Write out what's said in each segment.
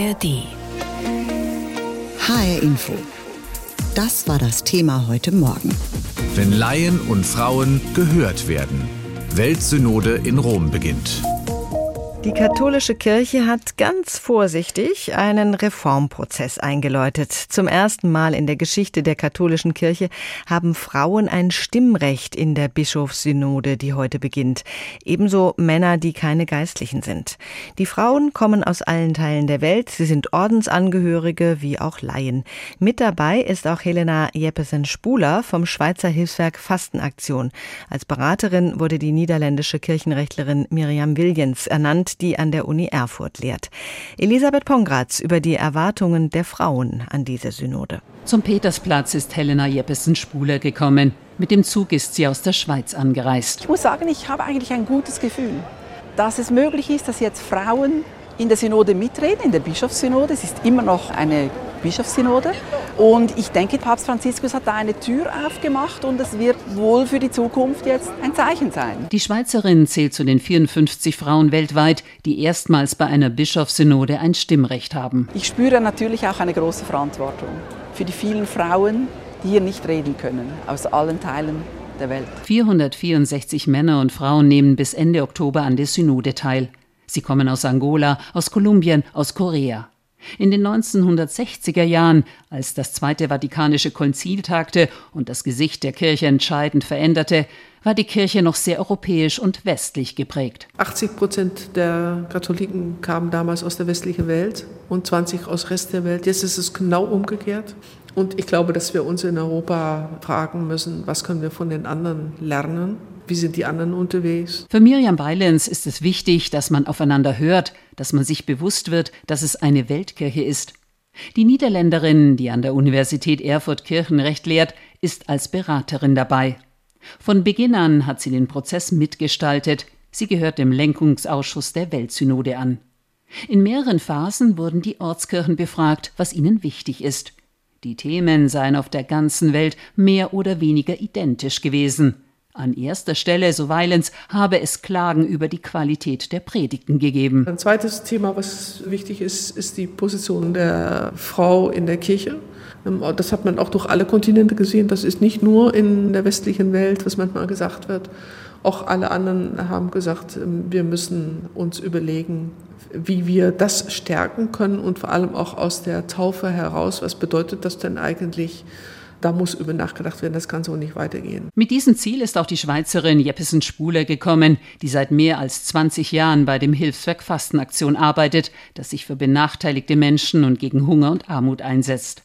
ARD. HR Info. Das war das Thema heute Morgen. Wenn Laien und Frauen gehört werden. Weltsynode in Rom beginnt. Die katholische Kirche hat ganz vorsichtig einen Reformprozess eingeläutet. Zum ersten Mal in der Geschichte der katholischen Kirche haben Frauen ein Stimmrecht in der Bischofssynode, die heute beginnt. Ebenso Männer, die keine Geistlichen sind. Die Frauen kommen aus allen Teilen der Welt. Sie sind Ordensangehörige wie auch Laien. Mit dabei ist auch Helena Jeppesen-Spuler vom Schweizer Hilfswerk Fastenaktion. Als Beraterin wurde die niederländische Kirchenrechtlerin Miriam Williams ernannt die an der Uni Erfurt lehrt. Elisabeth Pongratz über die Erwartungen der Frauen an diese Synode. Zum Petersplatz ist Helena Jeppesen-Spuler gekommen. Mit dem Zug ist sie aus der Schweiz angereist. Ich muss sagen, ich habe eigentlich ein gutes Gefühl, dass es möglich ist, dass jetzt Frauen in der Synode mitreden, in der Bischofssynode. Es ist immer noch eine Bischofssynode. Und ich denke, Papst Franziskus hat da eine Tür aufgemacht und es wird wohl für die Zukunft jetzt ein Zeichen sein. Die Schweizerin zählt zu den 54 Frauen weltweit, die erstmals bei einer Bischofssynode ein Stimmrecht haben. Ich spüre natürlich auch eine große Verantwortung für die vielen Frauen, die hier nicht reden können, aus allen Teilen der Welt. 464 Männer und Frauen nehmen bis Ende Oktober an der Synode teil. Sie kommen aus Angola, aus Kolumbien, aus Korea. In den 1960er Jahren, als das Zweite Vatikanische Konzil tagte und das Gesicht der Kirche entscheidend veränderte, war die Kirche noch sehr europäisch und westlich geprägt. 80 Prozent der Katholiken kamen damals aus der westlichen Welt und 20 aus Rest der Welt. Jetzt ist es genau umgekehrt. Und ich glaube, dass wir uns in Europa fragen müssen, was können wir von den anderen lernen? Wie sind die anderen unterwegs? Für Miriam Beilens ist es wichtig, dass man aufeinander hört, dass man sich bewusst wird, dass es eine Weltkirche ist. Die Niederländerin, die an der Universität Erfurt Kirchenrecht lehrt, ist als Beraterin dabei. Von Beginn an hat sie den Prozess mitgestaltet. Sie gehört dem Lenkungsausschuss der Weltsynode an. In mehreren Phasen wurden die Ortskirchen befragt, was ihnen wichtig ist. Die Themen seien auf der ganzen Welt mehr oder weniger identisch gewesen. An erster Stelle, so Weilens, habe es Klagen über die Qualität der Predigten gegeben. Ein zweites Thema, was wichtig ist, ist die Position der Frau in der Kirche. Ähm, das hat man auch durch alle Kontinente gesehen. Das ist nicht nur in der westlichen Welt, was manchmal gesagt wird. Auch alle anderen haben gesagt, ähm, wir müssen uns überlegen, wie wir das stärken können und vor allem auch aus der Taufe heraus. Was bedeutet das denn eigentlich? Da muss über nachgedacht werden, das kann so nicht weitergehen. Mit diesem Ziel ist auch die Schweizerin Jeppesen Spuler gekommen, die seit mehr als 20 Jahren bei dem Hilfswerk Fastenaktion arbeitet, das sich für benachteiligte Menschen und gegen Hunger und Armut einsetzt.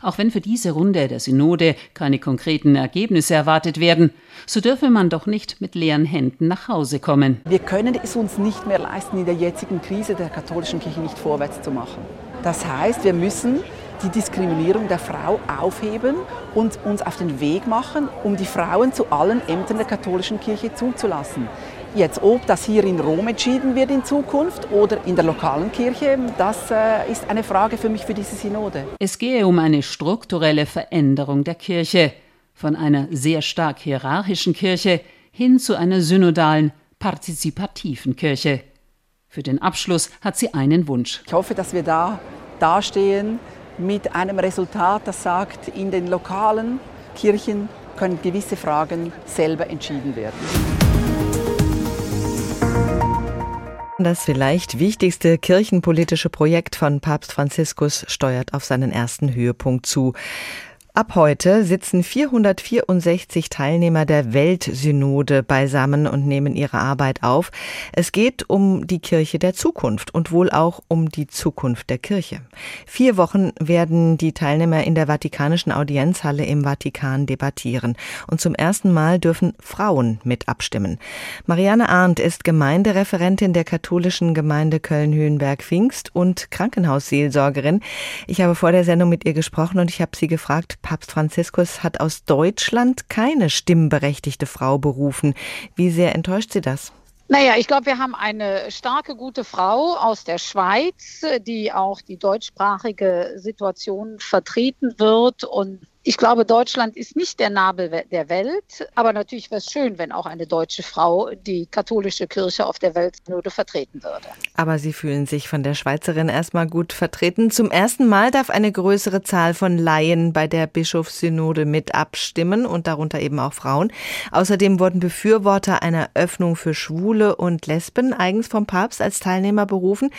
Auch wenn für diese Runde der Synode keine konkreten Ergebnisse erwartet werden, so dürfe man doch nicht mit leeren Händen nach Hause kommen. Wir können es uns nicht mehr leisten, in der jetzigen Krise der katholischen Kirche nicht vorwärts zu machen. Das heißt, wir müssen die Diskriminierung der Frau aufheben und uns auf den Weg machen, um die Frauen zu allen Ämtern der katholischen Kirche zuzulassen. Jetzt, ob das hier in Rom entschieden wird in Zukunft oder in der lokalen Kirche, das äh, ist eine Frage für mich für diese Synode. Es gehe um eine strukturelle Veränderung der Kirche, von einer sehr stark hierarchischen Kirche hin zu einer synodalen, partizipativen Kirche. Für den Abschluss hat sie einen Wunsch. Ich hoffe, dass wir da dastehen mit einem Resultat, das sagt, in den lokalen Kirchen können gewisse Fragen selber entschieden werden. Das vielleicht wichtigste kirchenpolitische Projekt von Papst Franziskus steuert auf seinen ersten Höhepunkt zu. Ab heute sitzen 464 Teilnehmer der Weltsynode beisammen und nehmen ihre Arbeit auf. Es geht um die Kirche der Zukunft und wohl auch um die Zukunft der Kirche. Vier Wochen werden die Teilnehmer in der Vatikanischen Audienzhalle im Vatikan debattieren. Und zum ersten Mal dürfen Frauen mit abstimmen. Marianne Arndt ist Gemeindereferentin der katholischen Gemeinde Köln-Höhenberg-Pfingst und Krankenhausseelsorgerin. Ich habe vor der Sendung mit ihr gesprochen und ich habe sie gefragt, Papst Franziskus hat aus Deutschland keine stimmberechtigte Frau berufen. Wie sehr enttäuscht Sie das? Naja, ich glaube, wir haben eine starke, gute Frau aus der Schweiz, die auch die deutschsprachige Situation vertreten wird. Und Ich glaube, Deutschland ist nicht der Nabel der Welt, aber natürlich wäre es schön, wenn auch eine deutsche Frau die katholische Kirche auf der Weltsynode vertreten würde. Aber Sie fühlen sich von der Schweizerin erstmal gut vertreten. Zum ersten Mal darf eine größere Zahl von Laien bei der Bischofssynode mit abstimmen und darunter eben auch Frauen. Außerdem wurden Befürworter einer Öffnung für Schwule und Lesben eigens vom Papst als Teilnehmer berufen.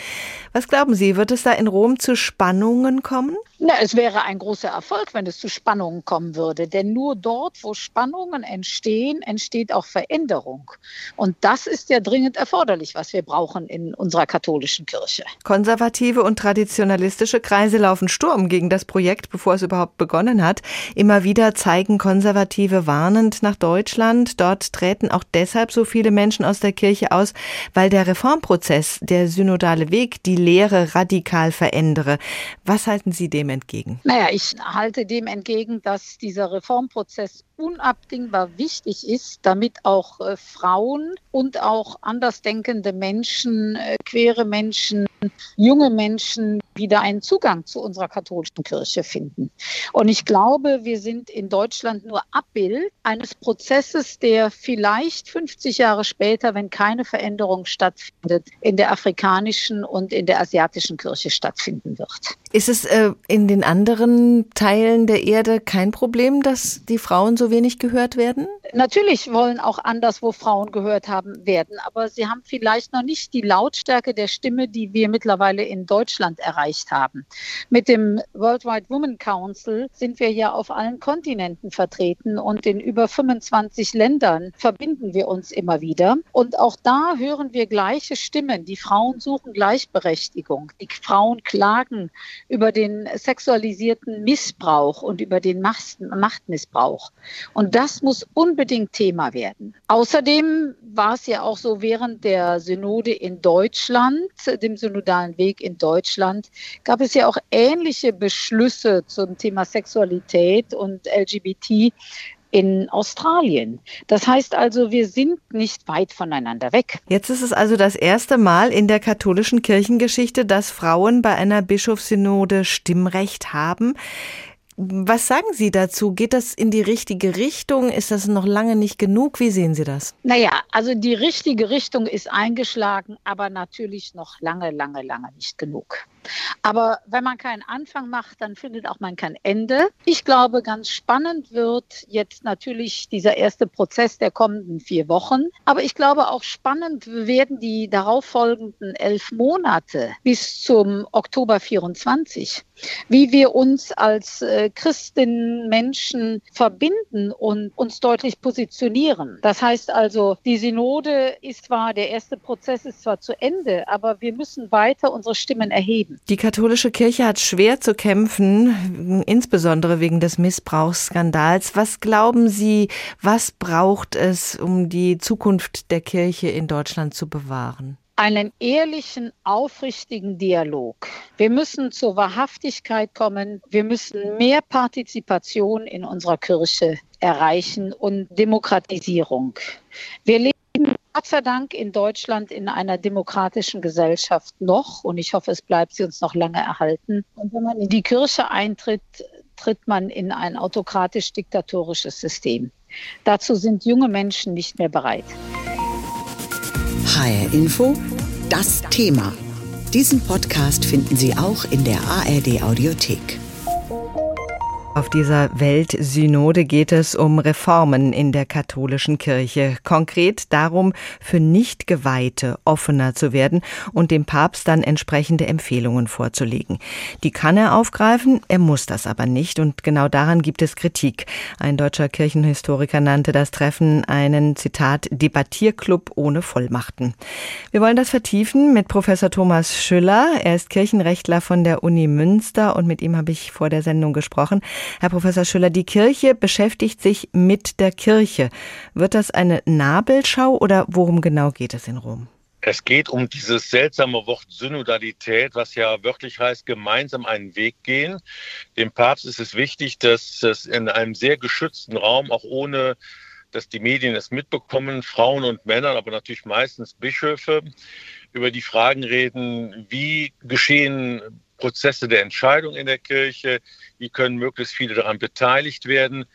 Was glauben Sie, wird es da in Rom zu Spannungen kommen? Na, es wäre ein großer Erfolg, wenn es zu Spannungen kommen würde. Denn nur dort, wo Spannungen entstehen, entsteht auch Veränderung. Und das ist ja dringend erforderlich, was wir brauchen in unserer katholischen Kirche. Konservative und traditionalistische Kreise laufen Sturm gegen das Projekt, bevor es überhaupt begonnen hat. Immer wieder zeigen Konservative warnend nach Deutschland. Dort treten auch deshalb so viele Menschen aus der Kirche aus, weil der Reformprozess, der synodale Weg, die Lehre radikal verändere. Was halten Sie dem entgegen? Naja, ich halte dem entgegen, dass dieser Reformprozess unabdingbar wichtig ist, damit auch äh, Frauen und auch andersdenkende Menschen, äh, queere Menschen, junge Menschen wieder einen Zugang zu unserer katholischen Kirche finden. Und ich glaube, wir sind in Deutschland nur Abbild eines Prozesses, der vielleicht 50 Jahre später, wenn keine Veränderung stattfindet, in der afrikanischen und in der asiatischen Kirche stattfinden wird. Ist es äh, in den anderen Teilen der Erde kein Problem, dass die Frauen so wenig gehört werden? Natürlich wollen auch anderswo Frauen gehört haben werden, aber sie haben vielleicht noch nicht die Lautstärke der Stimme, die wir mittlerweile in Deutschland erreicht haben. Mit dem Worldwide Women Council sind wir ja auf allen Kontinenten vertreten und in über 25 Ländern verbinden wir uns immer wieder. Und auch da hören wir gleiche Stimmen. Die Frauen suchen Gleichberechtigung. Die Frauen klagen über den sexualisierten Missbrauch und über den Machtmissbrauch. Und das muss unbedingt Thema werden. Außerdem war es ja auch so während der Synode in Deutschland, dem synodalen Weg in Deutschland, gab es ja auch ähnliche Beschlüsse zum Thema Sexualität und LGBT in Australien. Das heißt also, wir sind nicht weit voneinander weg. Jetzt ist es also das erste Mal in der katholischen Kirchengeschichte, dass Frauen bei einer Bischofssynode Stimmrecht haben. Was sagen Sie dazu? Geht das in die richtige Richtung? Ist das noch lange nicht genug? Wie sehen Sie das? Naja, also die richtige Richtung ist eingeschlagen, aber natürlich noch lange, lange, lange nicht genug. Aber wenn man keinen Anfang macht, dann findet auch man kein Ende. Ich glaube, ganz spannend wird jetzt natürlich dieser erste Prozess der kommenden vier Wochen. Aber ich glaube auch spannend werden die darauffolgenden elf Monate bis zum Oktober 24 wie wir uns als äh, Christinnen, Menschen verbinden und uns deutlich positionieren. Das heißt also, die Synode ist zwar, der erste Prozess ist zwar zu Ende, aber wir müssen weiter unsere Stimmen erheben. Die katholische Kirche hat schwer zu kämpfen, insbesondere wegen des Missbrauchsskandals. Was glauben Sie, was braucht es, um die Zukunft der Kirche in Deutschland zu bewahren? einen ehrlichen, aufrichtigen Dialog. Wir müssen zur Wahrhaftigkeit kommen. Wir müssen mehr Partizipation in unserer Kirche erreichen und Demokratisierung. Wir leben Gott sei Dank in Deutschland in einer demokratischen Gesellschaft noch und ich hoffe, es bleibt sie uns noch lange erhalten. Und wenn man in die Kirche eintritt, tritt man in ein autokratisch-diktatorisches System. Dazu sind junge Menschen nicht mehr bereit. HR Info, das Thema. Diesen Podcast finden Sie auch in der ARD Audiothek. Auf dieser Weltsynode geht es um Reformen in der katholischen Kirche. Konkret darum, für Nichtgeweihte offener zu werden und dem Papst dann entsprechende Empfehlungen vorzulegen. Die kann er aufgreifen, er muss das aber nicht und genau daran gibt es Kritik. Ein deutscher Kirchenhistoriker nannte das Treffen einen, Zitat, Debattierclub ohne Vollmachten. Wir wollen das vertiefen mit Professor Thomas Schüller. Er ist Kirchenrechtler von der Uni Münster und mit ihm habe ich vor der Sendung gesprochen. Herr Professor Schüller, die Kirche beschäftigt sich mit der Kirche. Wird das eine Nabelschau oder worum genau geht es in Rom? Es geht um dieses seltsame Wort Synodalität, was ja wörtlich heißt, gemeinsam einen Weg gehen. Dem Papst ist es wichtig, dass es in einem sehr geschützten Raum, auch ohne dass die Medien es mitbekommen, Frauen und Männer, aber natürlich meistens Bischöfe, über die Fragen reden, wie geschehen Prozesse der Entscheidung in der Kirche, wie können möglichst viele daran beteiligt werden.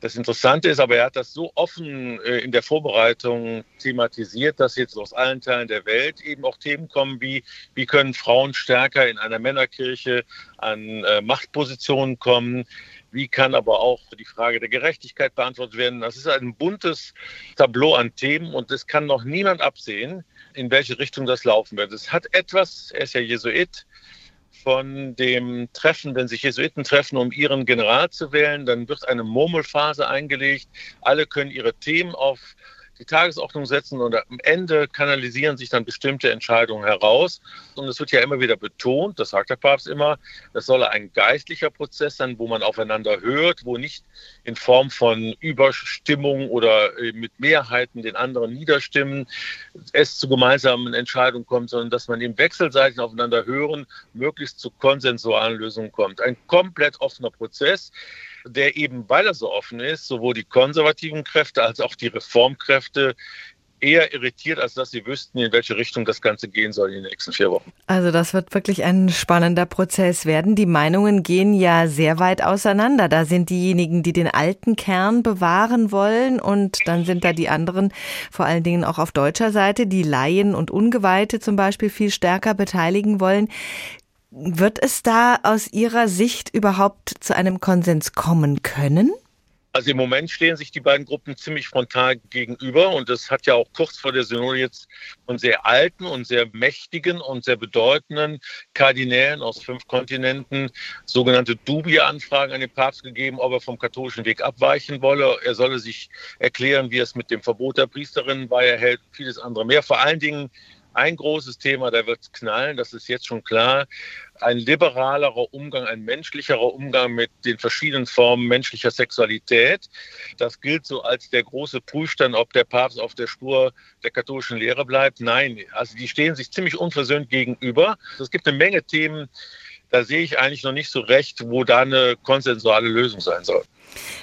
Das Interessante ist aber, er hat das so offen äh, in der Vorbereitung thematisiert, dass jetzt aus allen Teilen der Welt eben auch Themen kommen wie, wie können Frauen stärker in einer Männerkirche an äh, Machtpositionen kommen, wie kann aber auch die Frage der Gerechtigkeit beantwortet werden. Das ist ein buntes Tableau an Themen und es kann noch niemand absehen, in welche Richtung das laufen wird. Es hat etwas, er ist ja Jesuit, von dem Treffen, wenn sich Jesuiten treffen, um ihren General zu wählen, dann wird eine Murmelphase eingelegt. Alle können ihre Themen auf die Tagesordnung setzen und am Ende kanalisieren sich dann bestimmte Entscheidungen heraus. Und es wird ja immer wieder betont, das sagt der Papst immer, das solle ein geistlicher Prozess sein, wo man aufeinander hört, wo nicht in Form von Überstimmung oder äh, mit Mehrheiten den anderen niederstimmen es zu gemeinsamen Entscheidungen kommt, sondern dass man im wechselseitigen Aufeinander hören möglichst zu konsensualen Lösungen kommt. Ein komplett offener Prozess der eben, weil er so offen ist, sowohl die konservativen Kräfte als auch die Reformkräfte eher irritiert, als dass sie wüssten, in welche Richtung das Ganze gehen soll in den nächsten vier Wochen. Also das wird wirklich ein spannender Prozess werden. Die Meinungen gehen ja sehr weit auseinander. Da sind diejenigen, die den alten Kern bewahren wollen und dann sind da die anderen, vor allen Dingen auch auf deutscher Seite, die Laien und Ungeweihte zum Beispiel viel stärker beteiligen wollen. Wird es da aus Ihrer Sicht überhaupt zu einem Konsens kommen können? Also im Moment stehen sich die beiden Gruppen ziemlich frontal gegenüber und das hat ja auch kurz vor der Synode jetzt von sehr alten und sehr mächtigen und sehr bedeutenden Kardinälen aus fünf Kontinenten sogenannte Dubi-Anfragen an den Papst gegeben, ob er vom katholischen Weg abweichen wolle. Er solle sich erklären, wie es mit dem Verbot der Priesterinnen war. Er hält vieles andere mehr. Vor allen Dingen ein großes Thema, da wird es knallen, das ist jetzt schon klar. Ein liberalerer Umgang, ein menschlicherer Umgang mit den verschiedenen Formen menschlicher Sexualität. Das gilt so als der große Prüfstand, ob der Papst auf der Spur der katholischen Lehre bleibt. Nein, also die stehen sich ziemlich unversöhnt gegenüber. Es gibt eine Menge Themen, da sehe ich eigentlich noch nicht so recht, wo da eine konsensuale Lösung sein soll.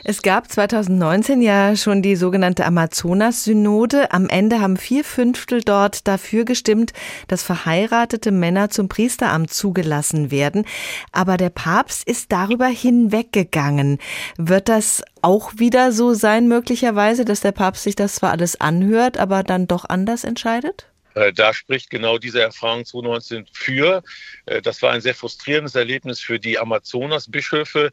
Es gab 2019 ja schon die sogenannte Amazonas-Synode. Am Ende haben vier Fünftel dort dafür gestimmt, dass verheiratete Männer zum Priesteramt zugelassen werden. Aber der Papst ist darüber hinweggegangen. Wird das auch wieder so sein, möglicherweise, dass der Papst sich das zwar alles anhört, aber dann doch anders entscheidet? Äh, da spricht genau diese Erfahrung 2019 für. Äh, das war ein sehr frustrierendes Erlebnis für die Amazonas-Bischöfe,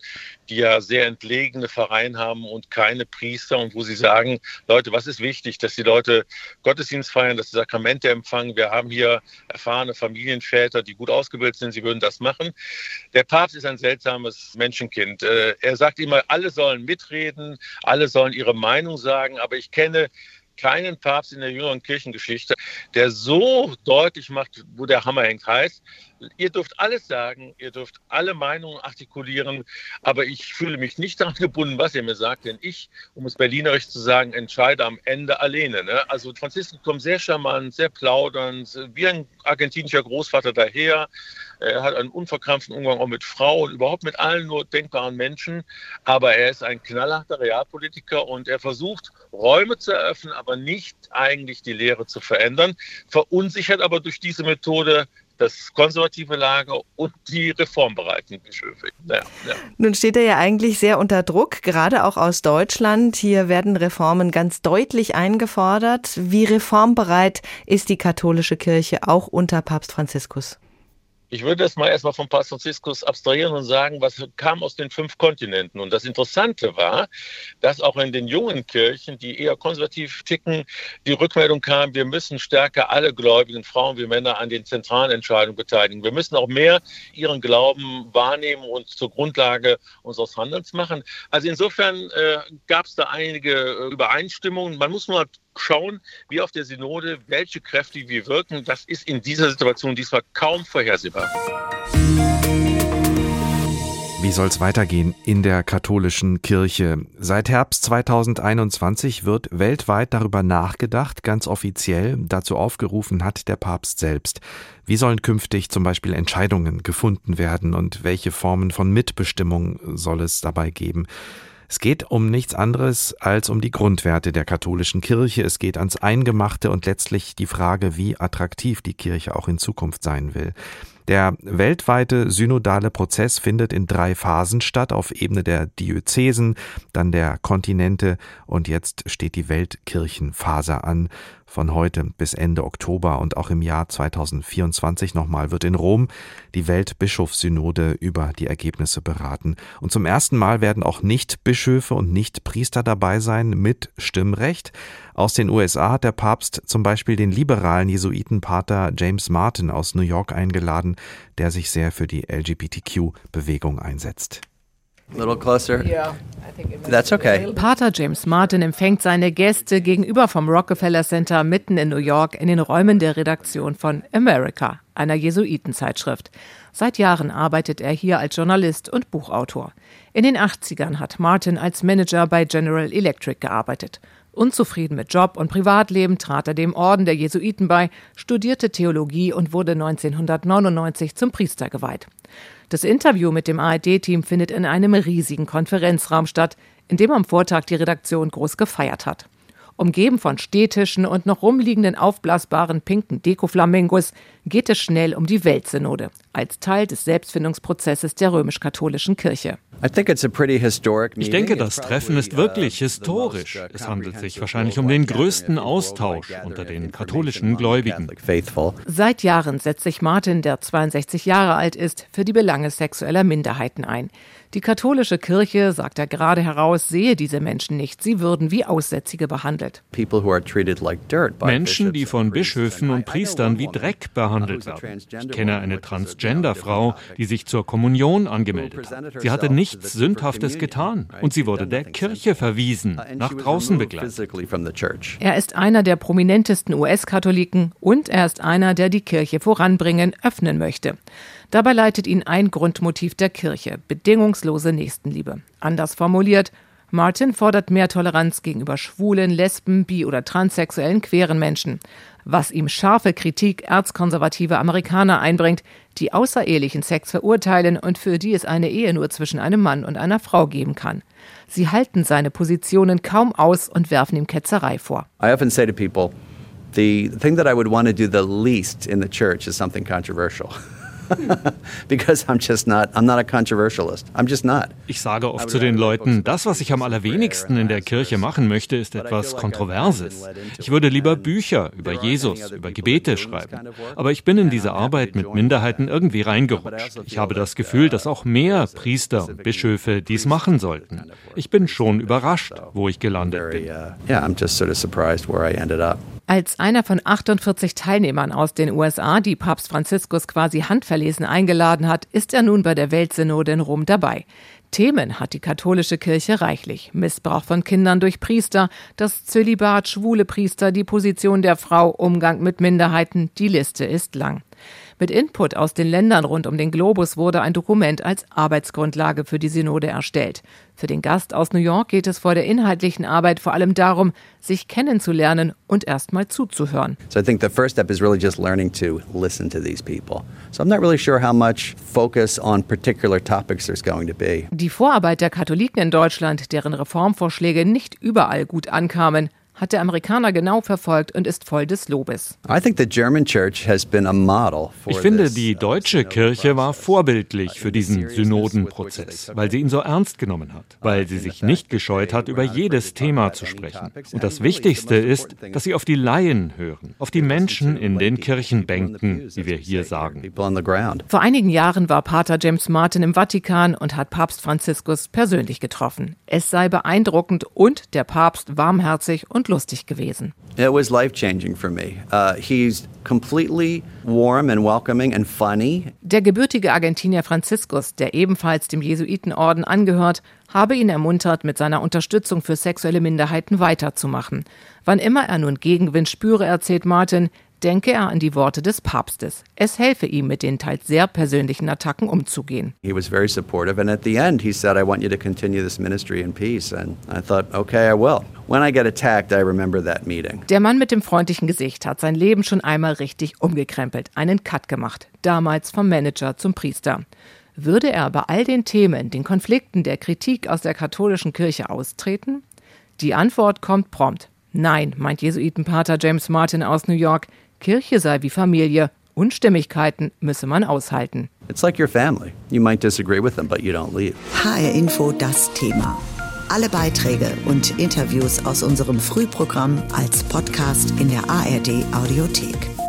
die ja sehr entlegene Vereine haben und keine Priester und wo sie sagen, Leute, was ist wichtig, dass die Leute Gottesdienst feiern, dass sie Sakramente empfangen. Wir haben hier erfahrene Familienväter, die gut ausgebildet sind, sie würden das machen. Der Papst ist ein seltsames Menschenkind. Äh, er sagt immer, alle sollen mitreden, alle sollen ihre Meinung sagen, aber ich kenne keinen Papst in der jüngeren Kirchengeschichte, der so deutlich macht, wo der Hammer hängt. Heißt, ihr dürft alles sagen, ihr dürft alle Meinungen artikulieren, aber ich fühle mich nicht daran gebunden, was ihr mir sagt, denn ich, um es berlinerisch zu sagen, entscheide am Ende alleine. Ne? Also Franziskus kommt sehr charmant, sehr plaudernd, wie ein argentinischer Großvater daher. Er hat einen unverkrampften Umgang auch mit Frauen, überhaupt mit allen nur denkbaren Menschen. Aber er ist ein knallharter Realpolitiker und er versucht, Räume zu eröffnen, aber nicht eigentlich die Lehre zu verändern. Verunsichert aber durch diese Methode das konservative Lager und die reformbereiten Bischöfe. Ja, ja. Nun steht er ja eigentlich sehr unter Druck, gerade auch aus Deutschland. Hier werden Reformen ganz deutlich eingefordert. Wie reformbereit ist die katholische Kirche auch unter Papst Franziskus? Ich würde das mal erstmal von Papst Franziskus abstrahieren und sagen, was kam aus den fünf Kontinenten. Und das Interessante war, dass auch in den jungen Kirchen, die eher konservativ ticken, die Rückmeldung kam, wir müssen stärker alle gläubigen Frauen wie Männer an den zentralen Entscheidungen beteiligen. Wir müssen auch mehr ihren Glauben wahrnehmen und zur Grundlage unseres Handelns machen. Also insofern äh, gab es da einige äh, Übereinstimmungen. Man muss nur schauen, wie auf der Synode, welche Kräfte wie wirken. Das ist in dieser Situation diesmal kaum vorhersehbar. Wie soll es weitergehen in der katholischen Kirche? Seit Herbst 2021 wird weltweit darüber nachgedacht, ganz offiziell dazu aufgerufen hat der Papst selbst. Wie sollen künftig zum Beispiel Entscheidungen gefunden werden und welche Formen von Mitbestimmung soll es dabei geben? Es geht um nichts anderes als um die Grundwerte der katholischen Kirche. Es geht ans Eingemachte und letztlich die Frage, wie attraktiv die Kirche auch in Zukunft sein will. Der weltweite synodale Prozess findet in drei Phasen statt, auf Ebene der Diözesen, dann der Kontinente und jetzt steht die Weltkirchenphase an von heute bis Ende Oktober und auch im Jahr 2024 nochmal wird in Rom die Weltbischofssynode über die Ergebnisse beraten. Und zum ersten Mal werden auch Nicht-Bischöfe und Nicht-Priester dabei sein mit Stimmrecht. Aus den USA hat der Papst zum Beispiel den liberalen Jesuitenpater James Martin aus New York eingeladen, der sich sehr für die LGBTQ-Bewegung einsetzt. Little closer. That's okay. Pater James Martin empfängt seine Gäste gegenüber vom Rockefeller Center mitten in New York in den Räumen der Redaktion von America, einer Jesuitenzeitschrift. Seit Jahren arbeitet er hier als Journalist und Buchautor. In den 80ern hat Martin als Manager bei General Electric gearbeitet. Unzufrieden mit Job und Privatleben trat er dem Orden der Jesuiten bei, studierte Theologie und wurde 1999 zum Priester geweiht. Das Interview mit dem ARD-Team findet in einem riesigen Konferenzraum statt, in dem am Vortag die Redaktion groß gefeiert hat. Umgeben von Stehtischen und noch rumliegenden aufblasbaren pinken Dekoflamingos geht es schnell um die Weltsynode als Teil des Selbstfindungsprozesses der römisch-katholischen Kirche. Ich denke, das Treffen ist wirklich historisch. Es handelt sich wahrscheinlich um den größten Austausch unter den katholischen Gläubigen. Seit Jahren setzt sich Martin, der 62 Jahre alt ist, für die Belange sexueller Minderheiten ein. Die katholische Kirche, sagt er gerade heraus, sehe diese Menschen nicht. Sie würden wie Aussätzige behandelt. Menschen, die von Bischöfen und Priestern wie Dreck behandelt werden. Ich kenne eine Transgender-Frau, die sich zur Kommunion angemeldet hat. Sie hatte nichts Sündhaftes getan und sie wurde der Kirche verwiesen, nach draußen begleitet. Er ist einer der prominentesten US-Katholiken und er ist einer, der die Kirche voranbringen, öffnen möchte. Dabei leitet ihn ein Grundmotiv der Kirche, bedingungslose Nächstenliebe. Anders formuliert, Martin fordert mehr Toleranz gegenüber schwulen, lesben, bi- oder transsexuellen queeren Menschen, was ihm scharfe Kritik erzkonservativer Amerikaner einbringt, die außerehelichen Sex verurteilen und für die es eine Ehe nur zwischen einem Mann und einer Frau geben kann. Sie halten seine Positionen kaum aus und werfen ihm Ketzerei vor. I often say to people, the thing that I would want to do the least in the church is something controversial. because I'm just not, I'm not a controversialist. I'm just not. Ich sage oft zu den Leuten, das, was ich am allerwenigsten in der Kirche machen möchte, ist etwas Kontroverses. Ich würde lieber Bücher über Jesus, über Gebete schreiben. Aber ich bin in diese Arbeit mit Minderheiten irgendwie reingerutscht. Ich habe das Gefühl, dass auch mehr Priester und Bischöfe dies machen sollten. Ich bin schon überrascht, wo ich gelandet bin. Yeah, I'm just sort of surprised where I ended up. Als einer von 48 Teilnehmern aus den USA, die Papst Franziskus quasi handverlesen eingeladen hat, ist er nun bei der Weltsynode in Rom dabei. Themen hat die katholische Kirche reichlich. Missbrauch von Kindern durch Priester, das Zölibat, schwule Priester, die Position der Frau, Umgang mit Minderheiten, die Liste ist lang. Mit Input aus den Ländern rund um den Globus wurde ein Dokument als Arbeitsgrundlage für die Synode erstellt. Für den Gast aus New York geht es vor der inhaltlichen Arbeit vor allem darum, sich kennenzulernen und erstmal zuzuhören. So I think the first step is really just learning to listen to these people. So I'm not really sure how much focus on particular topics there's going to be. Die Vorarbeit der Katholiken in Deutschland, deren Reformvorschläge nicht überall gut ankamen, hat der Amerikaner genau verfolgt und ist voll des Lobes. I think the German church has been a model for Ich finde, die uh, deutsche Kirche war process. vorbildlich für diesen Synodenprozess, weil sie ihn so ernst genommen hat, weil sie sich nicht gescheut hat, über jedes Thema zu sprechen. Und das Wichtigste ist, dass sie auf die Laien hören, auf die Menschen in den Kirchenbänken, wie wir hier sagen. Vor einigen Jahren war Pater James Martin im Vatikan und hat Papst Franziskus persönlich getroffen. Es sei beeindruckend und der Papst warmherzig und lustig gewesen. It was life changing for me. Uh, he's completely warm and welcoming and funny. Der gebürtige Argentinier Franziskus, der ebenfalls dem Jesuitenorden angehört, habe ihn ermuntert, mit seiner Unterstützung für sexuelle Minderheiten weiterzumachen. Wann immer er nun Gegenwind spüre, erzählt Martin, denke er an die Worte des Papstes. Es helfe ihm, mit den teils sehr persönlichen Attacken umzugehen. He was very supportive, and at the end, he said, I want you to continue this ministry in peace. And I thought, okay, I will. When I get attacked, I remember that meeting. Der Mann mit dem freundlichen Gesicht hat sein Leben schon einmal richtig umgekrempelt, einen Cut gemacht, damals vom Manager zum Priester. Würde er bei all den Themen, den Konflikten, der Kritik aus der katholischen Kirche austreten? Die Antwort kommt prompt. Nein, meint Jesuitenpater James Martin aus New York, Kirche sei wie Familie Unstimmigkeiten müsse man aushalten. It's like your family. You might disagree with them, but you don't leave. HR Info das Thema. Alle Beiträge und Interviews aus unserem Frühprogramm als Podcast in der ARD Audiothek.